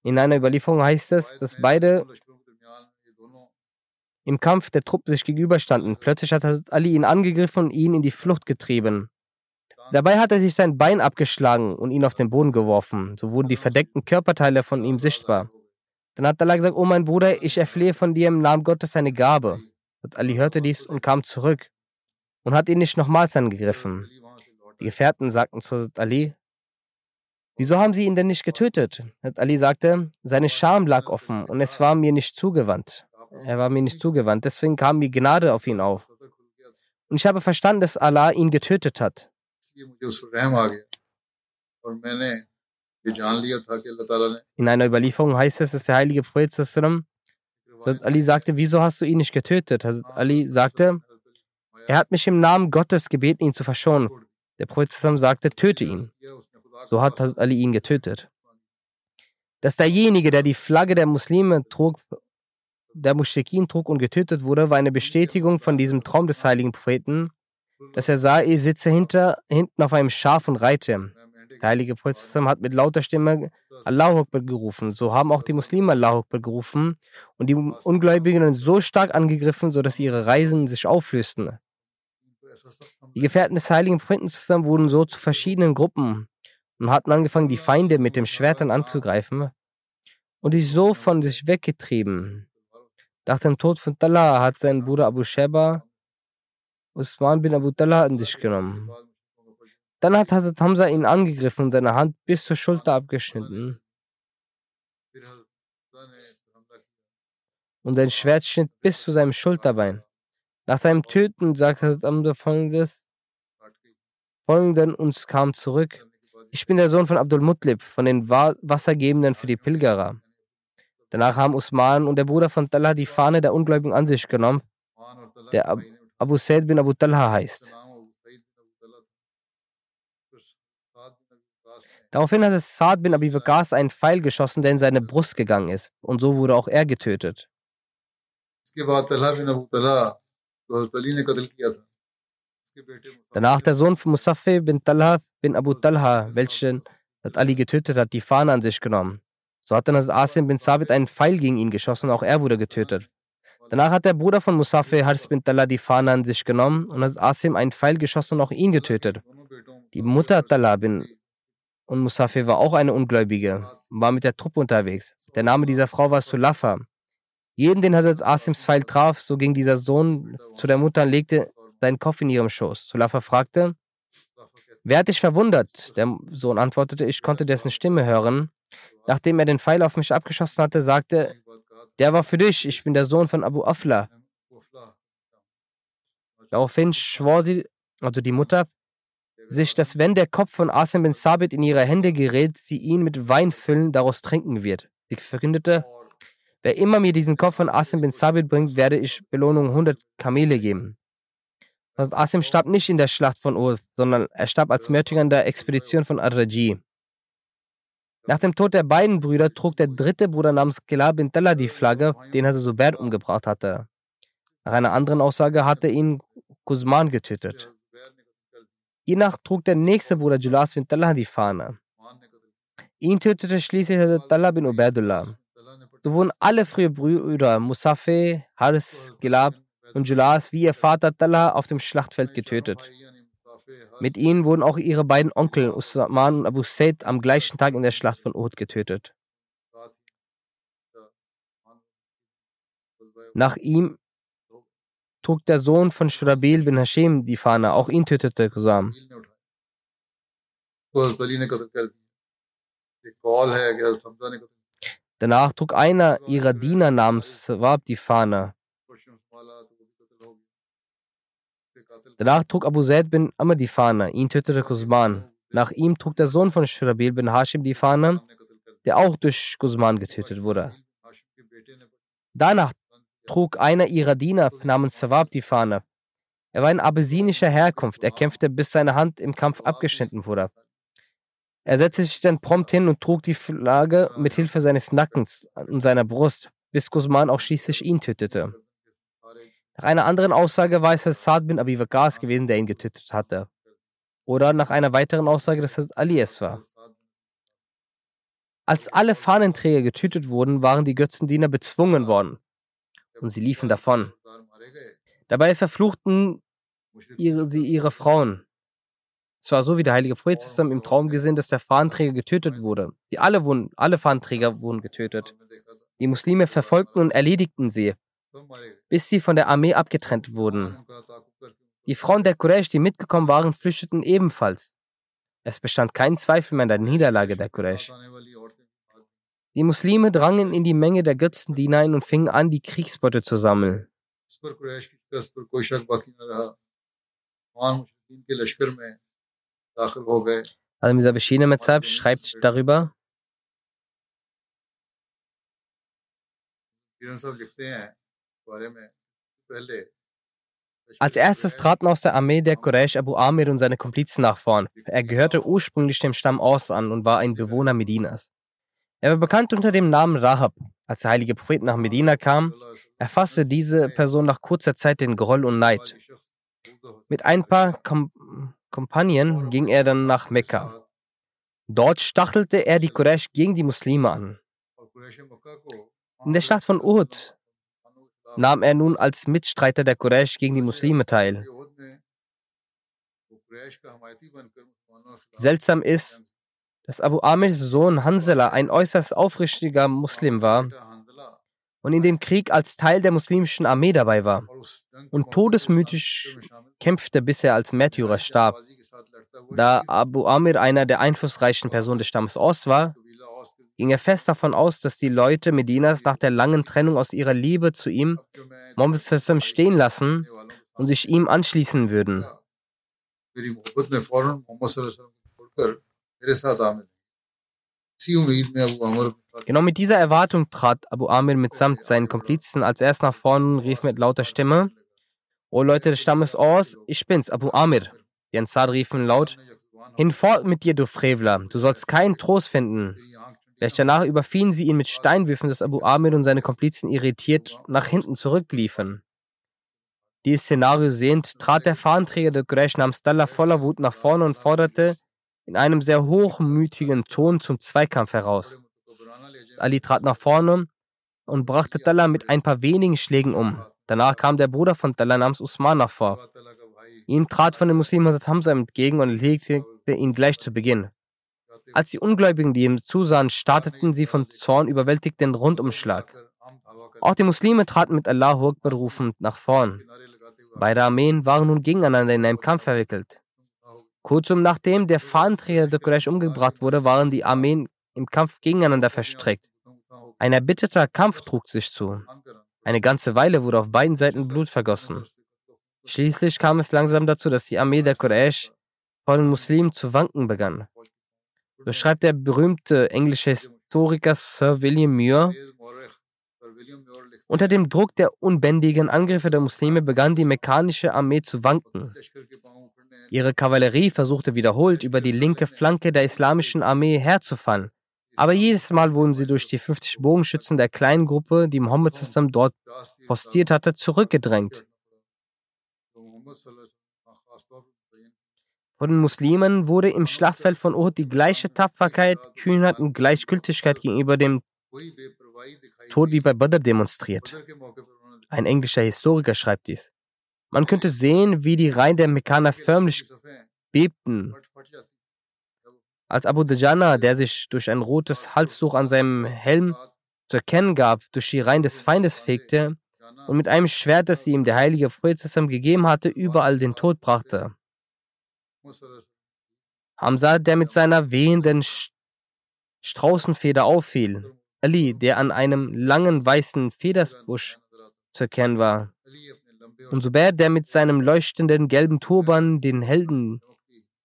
Speaker 3: In einer Überlieferung heißt es, dass beide im Kampf der Truppen sich gegenüberstanden. Plötzlich hat Ali ihn angegriffen und ihn in die Flucht getrieben. Dabei hat er sich sein Bein abgeschlagen und ihn auf den Boden geworfen. So wurden die verdeckten Körperteile von ihm sichtbar. Dann hat Allah gesagt, oh mein Bruder, ich erflehe von dir im Namen Gottes eine Gabe. Ali hörte dies und kam zurück und hat ihn nicht nochmals angegriffen. Die Gefährten sagten zu Ali, wieso haben sie ihn denn nicht getötet? Und Ali sagte, seine Scham lag offen und es war mir nicht zugewandt. Er war mir nicht zugewandt, deswegen kam mir Gnade auf ihn auf. Und ich habe verstanden, dass Allah ihn getötet hat. In einer Überlieferung heißt es, dass der heilige Prophet Ali sagte, wieso hast du ihn nicht getötet? Ali sagte, er hat mich im Namen Gottes gebeten, ihn zu verschonen. Der Prophet sagte, töte ihn. So hat Ali ihn getötet. Dass derjenige, der die Flagge der Muslime trug, der Mushrikin trug und getötet wurde, war eine Bestätigung von diesem Traum des heiligen Propheten, dass er sah, ich sitze hinter, hinten auf einem Schaf und reite. Der heilige Prophet hat mit lauter Stimme Allahu Akbar gerufen. So haben auch die Muslime Allahu Akbar gerufen. Und die Ungläubigen so stark angegriffen, sodass ihre Reisen sich auflösten. Die Gefährten des heiligen Propheten zusammen wurden so zu verschiedenen Gruppen und hatten angefangen, die Feinde mit dem Schwertern anzugreifen. Und die so von sich weggetrieben. Nach dem Tod von Talha hat sein Bruder Abu Sheba Usman bin Abu Talha an sich genommen. Dann hat Hazrat Hamza ihn angegriffen und seine Hand bis zur Schulter abgeschnitten. Und sein Schwert schnitt bis zu seinem Schulterbein. Nach seinem Töten sagte Hazrat Hamza folgendes: Folgenden uns kam zurück. Ich bin der Sohn von Abdul Mutlib, von den Wassergebenden für die Pilgerer. Danach haben Usman und der Bruder von Talha die Fahne der Ungläubigen an sich genommen, der Ab Abu Said bin Abu Talha heißt. Daraufhin hat es Saad bin Abi Waqas einen Pfeil geschossen, der in seine Brust gegangen ist. Und so wurde auch er getötet. Danach der Sohn von Musaffi bin Talha bin Abu Talha, welchen Ali getötet hat, die Fahne an sich genommen. So hat dann Asim bin Sabit einen Pfeil gegen ihn geschossen auch er wurde getötet. Danach hat der Bruder von Musafi, Haris bin Talha, die Fahne an sich genommen und hat Asim einen Pfeil geschossen und auch ihn getötet. Die Mutter Talha bin und Musafi war auch eine Ungläubige, war mit der Truppe unterwegs. Der Name dieser Frau war Sulafa. Jeden, den Hazrat Asims Pfeil traf, so ging dieser Sohn zu der Mutter und legte seinen Kopf in ihrem Schoß. Sulafa fragte, wer hat dich verwundert? Der Sohn antwortete, ich konnte dessen Stimme hören Nachdem er den Pfeil auf mich abgeschossen hatte, sagte, der war für dich, ich bin der Sohn von Abu Afla. Daraufhin schwor sie, also die Mutter, sich, dass wenn der Kopf von Asim bin Sabit in ihre Hände gerät, sie ihn mit Wein füllen, daraus trinken wird. Sie verkündete, wer immer mir diesen Kopf von Asim bin Sabit bringt, werde ich Belohnung 100 Kamele geben. Asim starb nicht in der Schlacht von Uhud, sondern er starb als Märtyrer in der Expedition von Ar-Raji. Nach dem Tod der beiden Brüder trug der dritte Bruder namens Kila bin Tella die Flagge, den Hazrat Zubair umgebracht hatte. Nach einer anderen Aussage hatte ihn Kuzman getötet. Hiernach trug der nächste Bruder Julas bin Talha die Fahne. Ihn tötete schließlich Hazrat Talha bin Ubaidullah. So wurden alle frühe Brüder Musafe, Haris, Gilab und Julas wie ihr Vater Talha auf dem Schlachtfeld getötet. Mit ihnen wurden auch ihre beiden Onkel Usman und Abu Said am gleichen Tag in der Schlacht von Uhud getötet. Nach ihm trug der Sohn von Shurabil bin Hashem die Fahne. Auch ihn tötete Kusam. Danach trug einer ihrer Diener namens Swab die Fahne. Danach trug Abu Zaid bin Amr die Fahne. Ihn tötete Kusman. Nach ihm trug der Sohn von Shurabil bin Hashim die Fahne, der auch durch Kusman getötet wurde. Danach trug einer ihrer Diener namens Sawab die Fahne. Er war in abessinischer Herkunft. Er kämpfte, bis seine Hand im Kampf abgeschnitten wurde. Er setzte sich dann prompt hin und trug die Flagge mit Hilfe seines Nackens und seiner Brust, bis Guzman auch schließlich ihn tötete. Nach einer anderen Aussage war es Saad bin Abi Waqas gewesen, der ihn getötet hatte. Oder nach einer weiteren Aussage, dass es Ali es war. Als alle Fahnenträger getötet wurden, waren die Götzendiener bezwungen worden und sie liefen davon. Dabei verfluchten ihre, sie ihre Frauen. Es war so, wie der heilige Prophet im Traum gesehen, dass der Fahnenträger getötet wurde. Sie alle wurden, alle Fahnenträger wurden getötet. Die Muslime verfolgten und erledigten sie, bis sie von der Armee abgetrennt wurden. Die Frauen der Quraysh, die mitgekommen waren, flüchteten ebenfalls. Es bestand kein Zweifel mehr an der Niederlage der Quraysh. Die Muslime drangen in die Menge der Götzendiener ein und fingen an, die Kriegsbeute zu sammeln. Al-Mirza Bashir Metzab schreibt darüber, Als erstes traten aus der Armee der Quraysh Abu Amir und seine Komplizen nach vorn. Er gehörte ursprünglich dem Stamm Aus an und war ein Bewohner Medinas. Er war bekannt unter dem Namen Rahab. Als der heilige Prophet nach Medina kam, erfasste diese Person nach kurzer Zeit den Groll und Neid. Mit ein paar Kom Kompagnen ging er dann nach Mekka. Dort stachelte er die Quraysh gegen die Muslime an. In der Schlacht von Uhud nahm er nun als Mitstreiter der Quraysh gegen die Muslime teil. Seltsam ist, dass Abu Amirs Sohn Hansela ein äußerst aufrichtiger Muslim war und in dem Krieg als Teil der muslimischen Armee dabei war und todesmütig kämpfte, bis er als Märtyrer starb. Da Abu Amir einer der einflussreichen Personen des Stammes Aus war, ging er fest davon aus, dass die Leute Medinas nach der langen Trennung aus ihrer Liebe zu ihm Mohammed stehen lassen und sich ihm anschließen würden. Genau mit dieser Erwartung trat Abu Amir mitsamt seinen Komplizen als erst nach vorne und rief mit lauter Stimme: O Leute des Stammes Ors, ich bin's, Abu Amir. Die Ansar riefen laut: Hinfort mit dir, du Frevler, du sollst keinen Trost finden. Gleich danach überfielen sie ihn mit Steinwürfen, dass Abu Amir und seine Komplizen irritiert nach hinten zurückliefen. Dieses Szenario sehend, trat der Fahnenträger der Quraysh namens Dalla voller Wut nach vorne und forderte, in einem sehr hochmütigen Ton zum Zweikampf heraus. Ali trat nach vorne und brachte Talha mit ein paar wenigen Schlägen um. Danach kam der Bruder von Talha namens Usman nach vor. Ihm trat von den Muslimen Hazrat Hamza entgegen und erlegte ihn gleich zu Beginn. Als die Ungläubigen, die ihm zusahen, starteten sie von Zorn überwältigt den Rundumschlag. Auch die Muslime traten mit Allahu Akbar rufend nach vorn. Beide Armeen waren nun gegeneinander in einem Kampf verwickelt. Kurzum nachdem der Fahnenträger der Quraysh umgebracht wurde, waren die Armeen im Kampf gegeneinander verstrickt. Ein erbitterter Kampf trug sich zu. Eine ganze Weile wurde auf beiden Seiten Blut vergossen. Schließlich kam es langsam dazu, dass die Armee der Quraysh vor den Muslimen zu wanken begann. So schreibt der berühmte englische Historiker Sir William Muir, unter dem Druck der unbändigen Angriffe der Muslime begann die mekkanische Armee zu wanken. Ihre Kavallerie versuchte wiederholt über die linke Flanke der islamischen Armee herzufallen, aber jedes Mal wurden sie durch die 50 Bogenschützen der kleinen Gruppe, die Mohammed Sassam dort postiert hatte, zurückgedrängt. Von den Muslimen wurde im Schlachtfeld von Uhud die gleiche Tapferkeit, Kühnheit und Gleichgültigkeit gegenüber dem Tod wie bei Badr demonstriert. Ein englischer Historiker schreibt dies. Man könnte sehen, wie die Reihen der Mekkaner förmlich bebten, als Abu Dajana, der sich durch ein rotes Halstuch an seinem Helm zu erkennen gab, durch die Reihen des Feindes fegte und mit einem Schwert, das ihm der heilige Prophet gegeben hatte, überall den Tod brachte. Hamza, der mit seiner wehenden Straußenfeder auffiel, Ali, der an einem langen weißen Federsbusch zu erkennen war, und Zubair, der mit seinem leuchtenden gelben Turban den Helden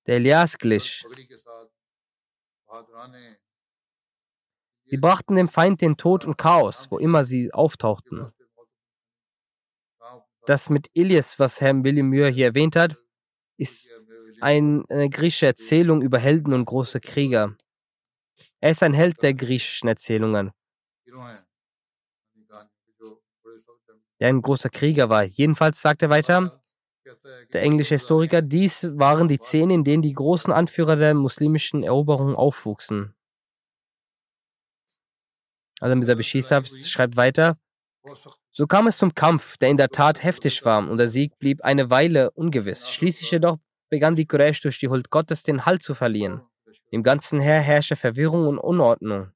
Speaker 3: der Elias glich. Sie brachten dem Feind den Tod und Chaos, wo immer sie auftauchten. Das mit Ilias, was Herr William Muir hier erwähnt hat, ist eine griechische Erzählung über Helden und große Krieger. Er ist ein Held der griechischen Erzählungen, der ein großer Krieger war. Jedenfalls sagt er weiter, der englische Historiker, dies waren die Szenen, in denen die großen Anführer der muslimischen Eroberung aufwuchsen. Also Mirza Bishishab schreibt weiter, so kam es zum Kampf, der in der Tat heftig war, und der Sieg blieb eine Weile ungewiss. Schließlich jedoch begann die Quraysh durch die Huld Gottes den Halt zu verlieren. Im ganzen Heer herrschte Verwirrung und Unordnung.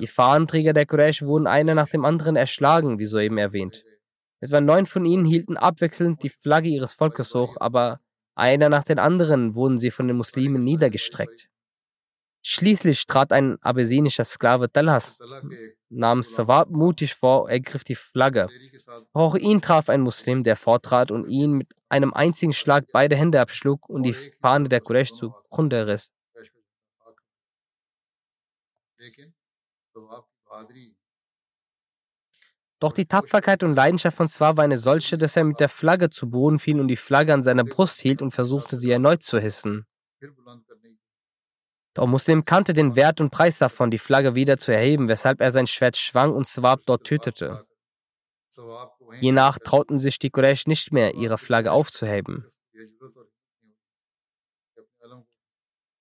Speaker 3: Die Fahnenträger der Quraysh wurden einer nach dem anderen erschlagen, wie soeben erwähnt. Etwa neun von ihnen hielten abwechselnd die Flagge ihres Volkes hoch, aber einer nach den anderen wurden sie von den Muslimen niedergestreckt. Schließlich trat ein abessinischer Sklave Talhas namens Sawab mutig vor, ergriff die Flagge. Auch ihn traf ein Muslim, der vortrat und ihn mit einem einzigen Schlag beide Hände abschlug und die Fahne der Quraysh zu Grunde riss. Doch die Tapferkeit und Leidenschaft von Swar war eine solche, dass er mit der Flagge zu Boden fiel und die Flagge an seiner Brust hielt und versuchte, sie erneut zu hissen. Doch Muslim kannte den Wert und Preis davon, die Flagge wieder zu erheben, weshalb er sein Schwert schwang und Swab dort tötete. Hiernach trauten sich die Quraysh nicht mehr, ihre Flagge aufzuheben.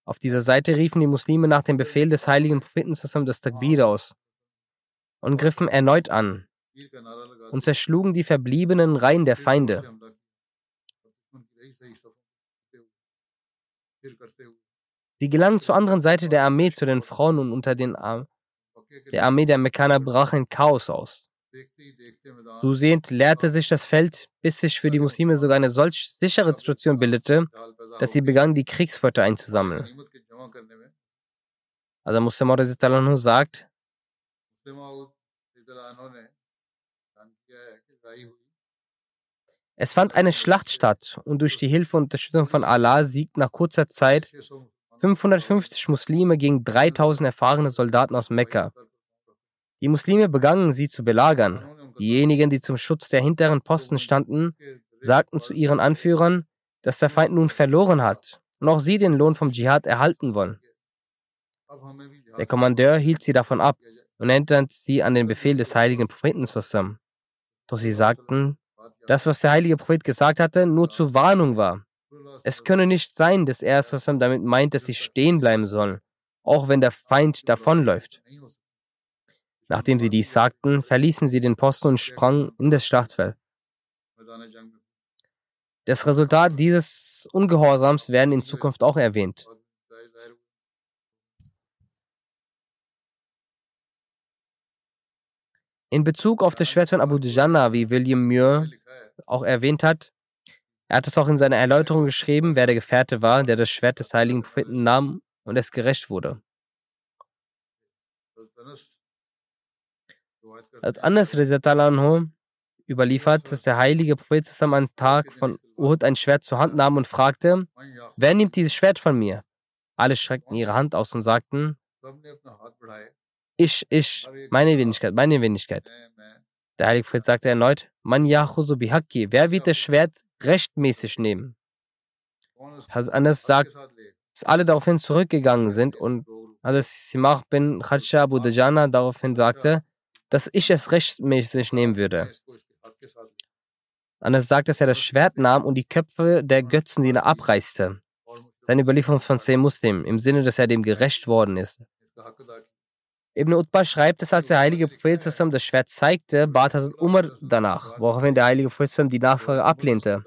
Speaker 3: Auf dieser Seite riefen die Muslime nach dem Befehl des heiligen Propheten das Takbir aus und griffen erneut an und zerschlugen die verbliebenen Reihen der Feinde. Sie gelangen zur anderen Seite der Armee, zu den Frauen und unter den Ar der Armee der Mekkaner brach ein Chaos aus. Zusehend leerte sich das Feld, bis sich für die Muslime sogar eine solch sichere Situation bildete, dass sie begannen, die Kriegsbeute einzusammeln. Also Muslim sagt, es fand eine Schlacht statt und durch die Hilfe und Unterstützung von Allah siegt nach kurzer Zeit 550 Muslime gegen 3000 erfahrene Soldaten aus Mekka. Die Muslime begannen sie zu belagern. Diejenigen, die zum Schutz der hinteren Posten standen, sagten zu ihren Anführern, dass der Feind nun verloren hat und auch sie den Lohn vom Dschihad erhalten wollen. Der Kommandeur hielt sie davon ab und erinnerte sie an den Befehl des heiligen Propheten zusammen. Doch sie sagten, das, was der heilige Prophet gesagt hatte, nur zur Warnung war. Es könne nicht sein, dass er damit meint, dass sie stehen bleiben sollen, auch wenn der Feind davonläuft. Nachdem sie dies sagten, verließen sie den Posten und sprangen in das Schlachtfeld. Das Resultat dieses Ungehorsams werden in Zukunft auch erwähnt. In Bezug auf das Schwert von Abu Dujana, wie William Muir auch erwähnt hat, er hat es auch in seiner Erläuterung geschrieben, wer der Gefährte war, der das Schwert des heiligen Propheten nahm und es gerecht wurde. Als Anas anhu überliefert, dass der heilige Prophet zusammen am Tag von Uhud ein Schwert zur Hand nahm und fragte, wer nimmt dieses Schwert von mir? Alle schreckten ihre Hand aus und sagten, ich, ich, meine Wenigkeit, meine Wenigkeit. Der heilige Prophet sagte erneut, Man yachuzu bihaki, wer wird das Schwert rechtmäßig nehmen? Hazrat Anas sagt, dass alle daraufhin zurückgegangen sind und Hazrat Simach bin Khadsha Abu Dajana daraufhin sagte, dass ich es rechtmäßig nehmen würde. Anas sagt, dass er das Schwert nahm und die Köpfe der Götzendiener abreißte. Seine Überlieferung von Sey Muslim, im Sinne, dass er dem gerecht worden ist. Ibn Utbah schreibt, dass als der heilige Prophet zusammen das Schwert zeigte, bat Hazrat Umar danach, woraufhin der heilige Prophet die Nachfrage ablehnte.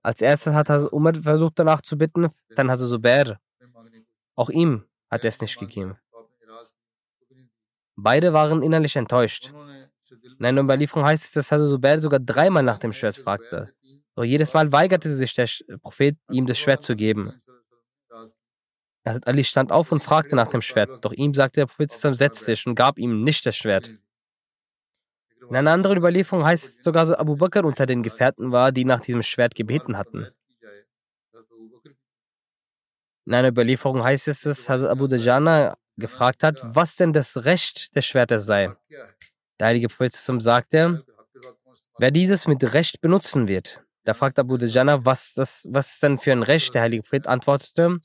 Speaker 3: Als erstes hat Hazrat Umar versucht danach zu bitten, dann Hazrat Zubair. Auch ihm hat er es nicht gegeben. Beide waren innerlich enttäuscht. In einer Überlieferung heißt es, dass Hazrat Zubair sogar dreimal nach dem Schwert fragte. Doch jedes Mal weigerte sich der Prophet, ihm das Schwert zu geben. Ali stand auf und fragte nach dem Schwert, doch ihm sagte der Prophet, setz dich und gab ihm nicht das Schwert. In einer anderen Überlieferung heißt es sogar, dass Abu Bakr unter den Gefährten war, die nach diesem Schwert gebeten hatten. In einer Überlieferung heißt es, dass Hazrat Abu Dajana gefragt hat, was denn das Recht des Schwertes sei. Der heilige Prophet sagte, wer dieses mit Recht benutzen wird. Da fragt Abu Dajana, was, das, was ist denn für ein Recht? Der heilige Prophet antwortete,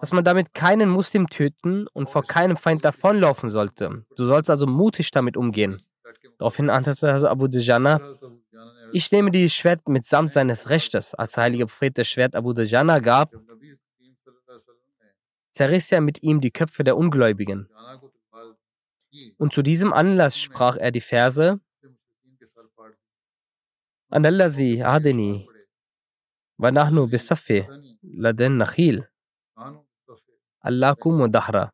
Speaker 3: dass man damit keinen Muslim töten und vor keinem Feind davonlaufen sollte. Du sollst also mutig damit umgehen. Daraufhin antwortete Abu Dajana, ich nehme dieses Schwert mitsamt seines Rechtes. Als der heilige Prophet das Schwert Abu Dajana gab, zerriss er mit ihm die Köpfe der Ungläubigen. Und zu diesem Anlass sprach er die Verse, Anallazi adeni, wa nahnu bisafi, laden nakhil. Allakum dahra.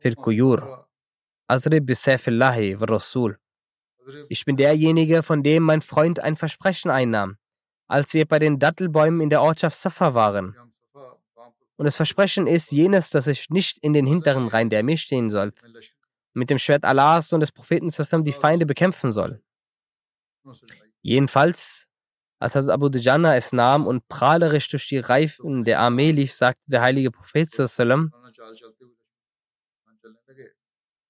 Speaker 3: Fil Kuyur. Azri bisayfillahi Rasul. Ich bin derjenige, von dem mein Freund ein Versprechen einnahm, als wir bei den Dattelbäumen in der Ortschaft Safa waren. Und das Versprechen ist jenes, dass ich nicht in den hinteren Reihen der Armee stehen soll, mit dem Schwert Allahs und des Propheten zusammen die Feinde bekämpfen soll. Jedenfalls als Hazrat Abu Dujana es nahm und prahlerisch durch die Reifen der Armee lief, sagte der heilige Prophet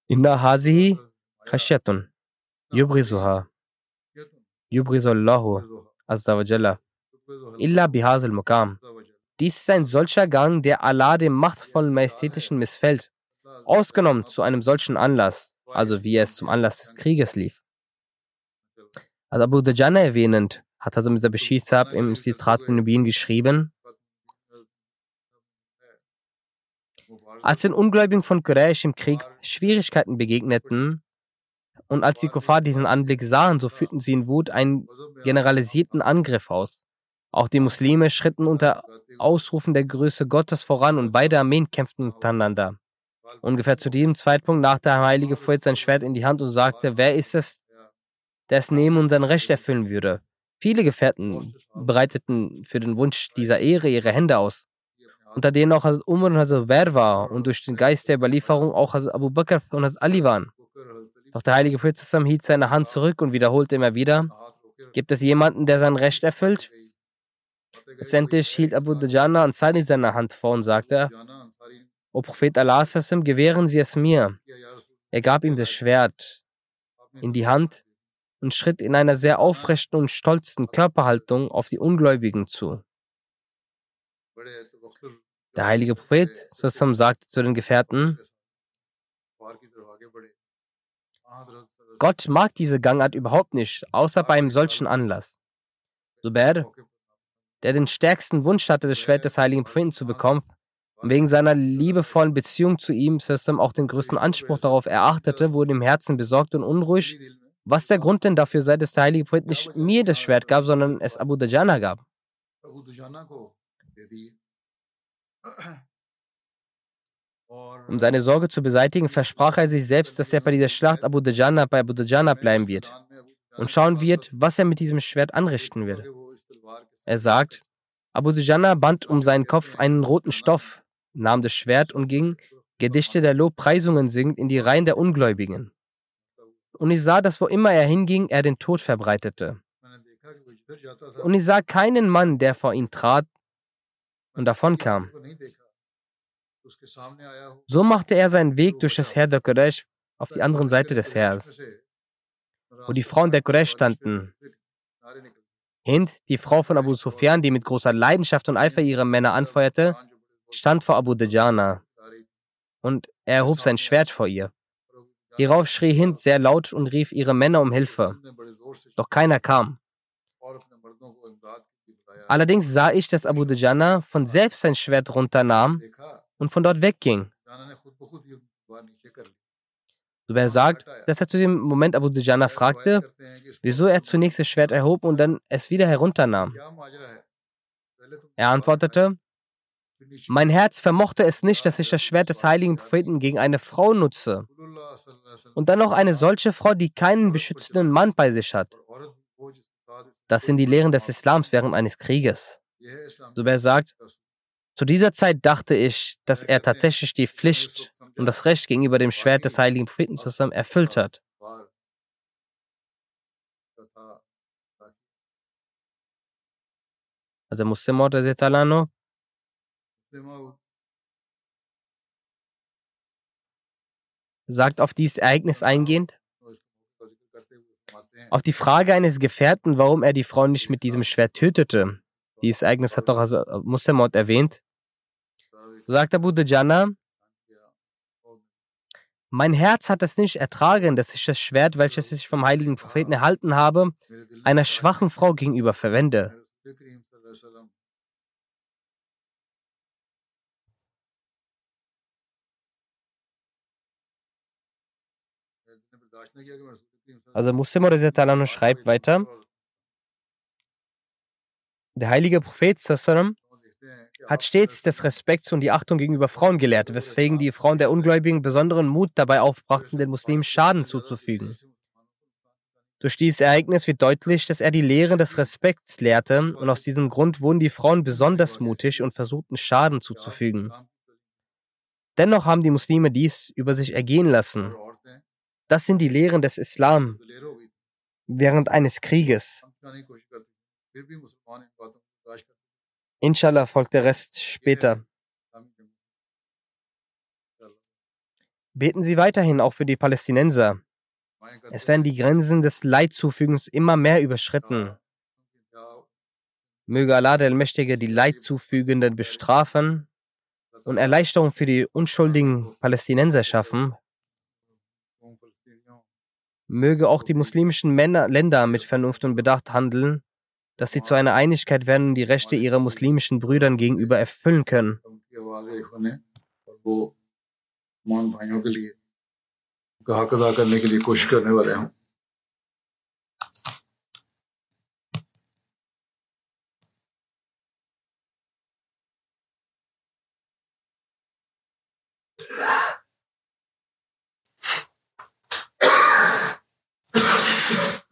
Speaker 3: Inna hazihi khashyatun yubrizuha yubrizullahu azza wa jalla illa bihazil mukam. Dies ist ein solcher Gang, der Allah dem machtvollen Majestätischen missfällt, ausgenommen zu einem solchen Anlass, also wie es zum Anlass des Krieges lief. Also Abu Dajjana erwähnend, hat Hazrat Mirza Bashir Saab im Sitrat bin geschrieben, als den Ungläubigen von Quraysh im Krieg Schwierigkeiten begegneten und als die Kuffar diesen Anblick sahen, so führten sie in Wut einen generalisierten Angriff aus. Auch die Muslime schritten unter Ausrufen der Größe Gottes voran und beide Armeen kämpften miteinander. Ungefähr zu diesem Zeitpunkt nahm der heilige Prophet sein Schwert in die Hand und sagte, wer ist es, der es nehmen und sein Recht erfüllen würde? Viele Gefährten breiteten für den Wunsch dieser Ehre ihre Hände aus, unter denen auch Hazrat Umar und Hazrat Wer war und durch den Geist der Überlieferung auch Hazrat Abu Bakr und Hazrat Ali waren. Doch der heilige Prophet hielt seine Hand zurück und wiederholte immer wieder, gibt es jemanden, der sein Recht erfüllt? Letztendlich hielt Abu Dajjana Ansari seine Hand vor und sagte, O Prophet Allah, gewähren Sie es mir. Er gab ihm das Schwert in die Hand und schritt in einer sehr aufrechten und stolzen Körperhaltung auf die Ungläubigen zu. Der heilige Prophet Sassam sagte zu den Gefährten, Gott mag diese Gangart überhaupt nicht, außer bei einem solchen Anlass. Zubair, der den stärksten Wunsch hatte, das Schwert des heiligen Propheten zu bekommen, und wegen seiner liebevollen Beziehung zu ihm Sassam auch den größten Anspruch darauf erachtete, wurde im Herzen besorgt und unruhig was der Grund denn dafür sei, dass der heilige Prophet nicht mir das Schwert gab, sondern es Abu Dajana gab? Um seine Sorge zu beseitigen, versprach er sich selbst, dass er bei dieser Schlacht Abu Dajana bei Abu Dajana bleiben wird und schauen wird, was er mit diesem Schwert anrichten wird. Er sagt, Abu Dujana band um seinen Kopf einen roten Stoff, nahm das Schwert und ging, Gedichte der Lobpreisungen singend, in die Reihen der Ungläubigen. Und ich sah, dass wo immer er hinging, er den Tod verbreitete. Und ich sah keinen Mann, der vor ihn trat und davonkam. So machte er seinen Weg durch das Heer der Quraysh auf die andere Seite des Heers, wo die Frauen der Quraysh standen. Hind, die Frau von Abu Sufyan, die mit großer Leidenschaft und Eifer ihre Männer anfeuerte, stand vor Abu Dajana und er erhob sein Schwert vor ihr. Hierauf schrie Hind sehr laut und rief ihre Männer um Hilfe. Doch keiner kam. Allerdings sah ich, dass Abu Dujana von selbst sein Schwert runternahm und von dort wegging. Zubair sagt, dass er zu dem Moment Abu Dujana fragte, wieso er zunächst das Schwert erhob und dann es wieder herunternahm. Er antwortete, mein Herz vermochte es nicht, dass ich das Schwert des heiligen Propheten gegen eine Frau nutze. Und dann noch eine solche Frau, die keinen beschützenden Mann bei sich hat. Das sind die Lehren des Islams während eines Krieges. Zubair sagt, zu dieser Zeit dachte ich, dass er tatsächlich die Pflicht und das Recht gegenüber dem Schwert des heiligen Propheten zusammen erfüllt hat. Also Muslim sagt auf dieses Ereignis eingehend, auf die Frage eines Gefährten, warum er die Frau nicht mit diesem Schwert tötete. Dieses Ereignis hat doch also Muslimot erwähnt. Sagt Abu Dujana, mein Herz hat es nicht ertragen, dass ich das Schwert, welches ich vom heiligen Propheten erhalten habe, einer schwachen Frau gegenüber verwende. Also Muslim schreibt weiter, der heilige Prophet hat stets des Respekts und die Achtung gegenüber Frauen gelehrt, weswegen die Frauen der Ungläubigen besonderen Mut dabei aufbrachten, den Muslimen Schaden zuzufügen. Durch dieses Ereignis wird deutlich, dass er die Lehren des Respekts lehrte und aus diesem Grund wurden die Frauen besonders mutig und versuchten Schaden zuzufügen. Dennoch haben die Muslime dies über sich ergehen lassen. Das sind die Lehren des Islam während eines Krieges. Inshallah folgt der Rest später. Beten Sie weiterhin auch für die Palästinenser. Es werden die Grenzen des Leidzufügens immer mehr überschritten. Möge Allah der Allmächtige die Leidzufügenden bestrafen und Erleichterung für die unschuldigen Palästinenser schaffen. Möge auch die muslimischen Männer, Länder mit Vernunft und Bedacht handeln dass sie zu einer Einigkeit werden und die Rechte ihrer muslimischen Brüdern gegenüber erfüllen können.